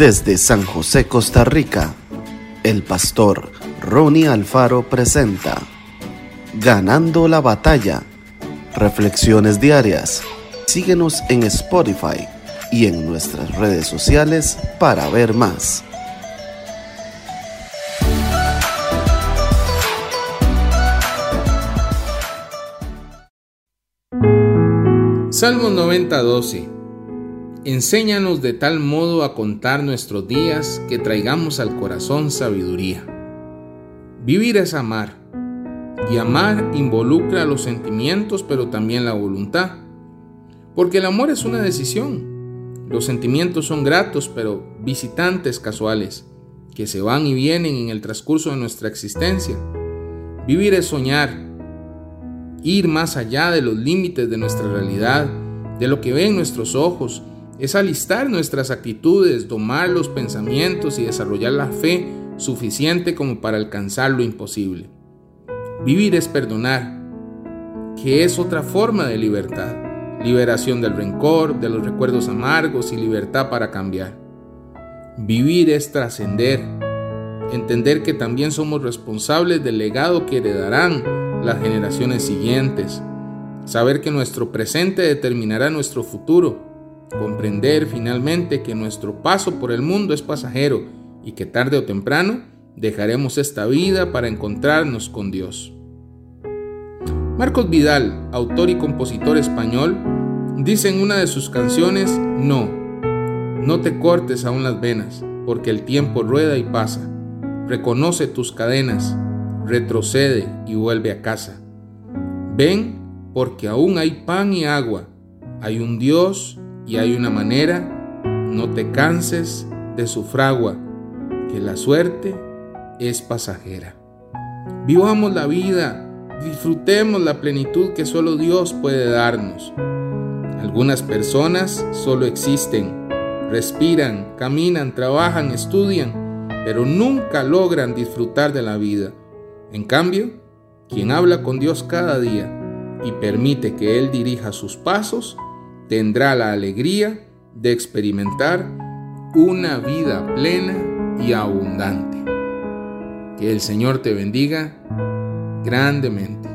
Desde San José, Costa Rica, el pastor Ronnie Alfaro presenta Ganando la batalla. Reflexiones diarias. Síguenos en Spotify y en nuestras redes sociales para ver más. Salmo 90, 12. Enséñanos de tal modo a contar nuestros días que traigamos al corazón sabiduría. Vivir es amar, y amar involucra los sentimientos pero también la voluntad, porque el amor es una decisión. Los sentimientos son gratos pero visitantes casuales, que se van y vienen en el transcurso de nuestra existencia. Vivir es soñar, ir más allá de los límites de nuestra realidad, de lo que ven nuestros ojos, es alistar nuestras actitudes, domar los pensamientos y desarrollar la fe suficiente como para alcanzar lo imposible. Vivir es perdonar, que es otra forma de libertad, liberación del rencor, de los recuerdos amargos y libertad para cambiar. Vivir es trascender, entender que también somos responsables del legado que heredarán las generaciones siguientes, saber que nuestro presente determinará nuestro futuro, comprender finalmente que nuestro paso por el mundo es pasajero y que tarde o temprano dejaremos esta vida para encontrarnos con Dios. Marcos Vidal, autor y compositor español, dice en una de sus canciones, no, no te cortes aún las venas, porque el tiempo rueda y pasa. Reconoce tus cadenas, retrocede y vuelve a casa. Ven porque aún hay pan y agua, hay un Dios y hay una manera, no te canses de su fragua, que la suerte es pasajera. Vivamos la vida, disfrutemos la plenitud que solo Dios puede darnos. Algunas personas solo existen, respiran, caminan, trabajan, estudian, pero nunca logran disfrutar de la vida. En cambio, quien habla con Dios cada día y permite que Él dirija sus pasos, tendrá la alegría de experimentar una vida plena y abundante. Que el Señor te bendiga grandemente.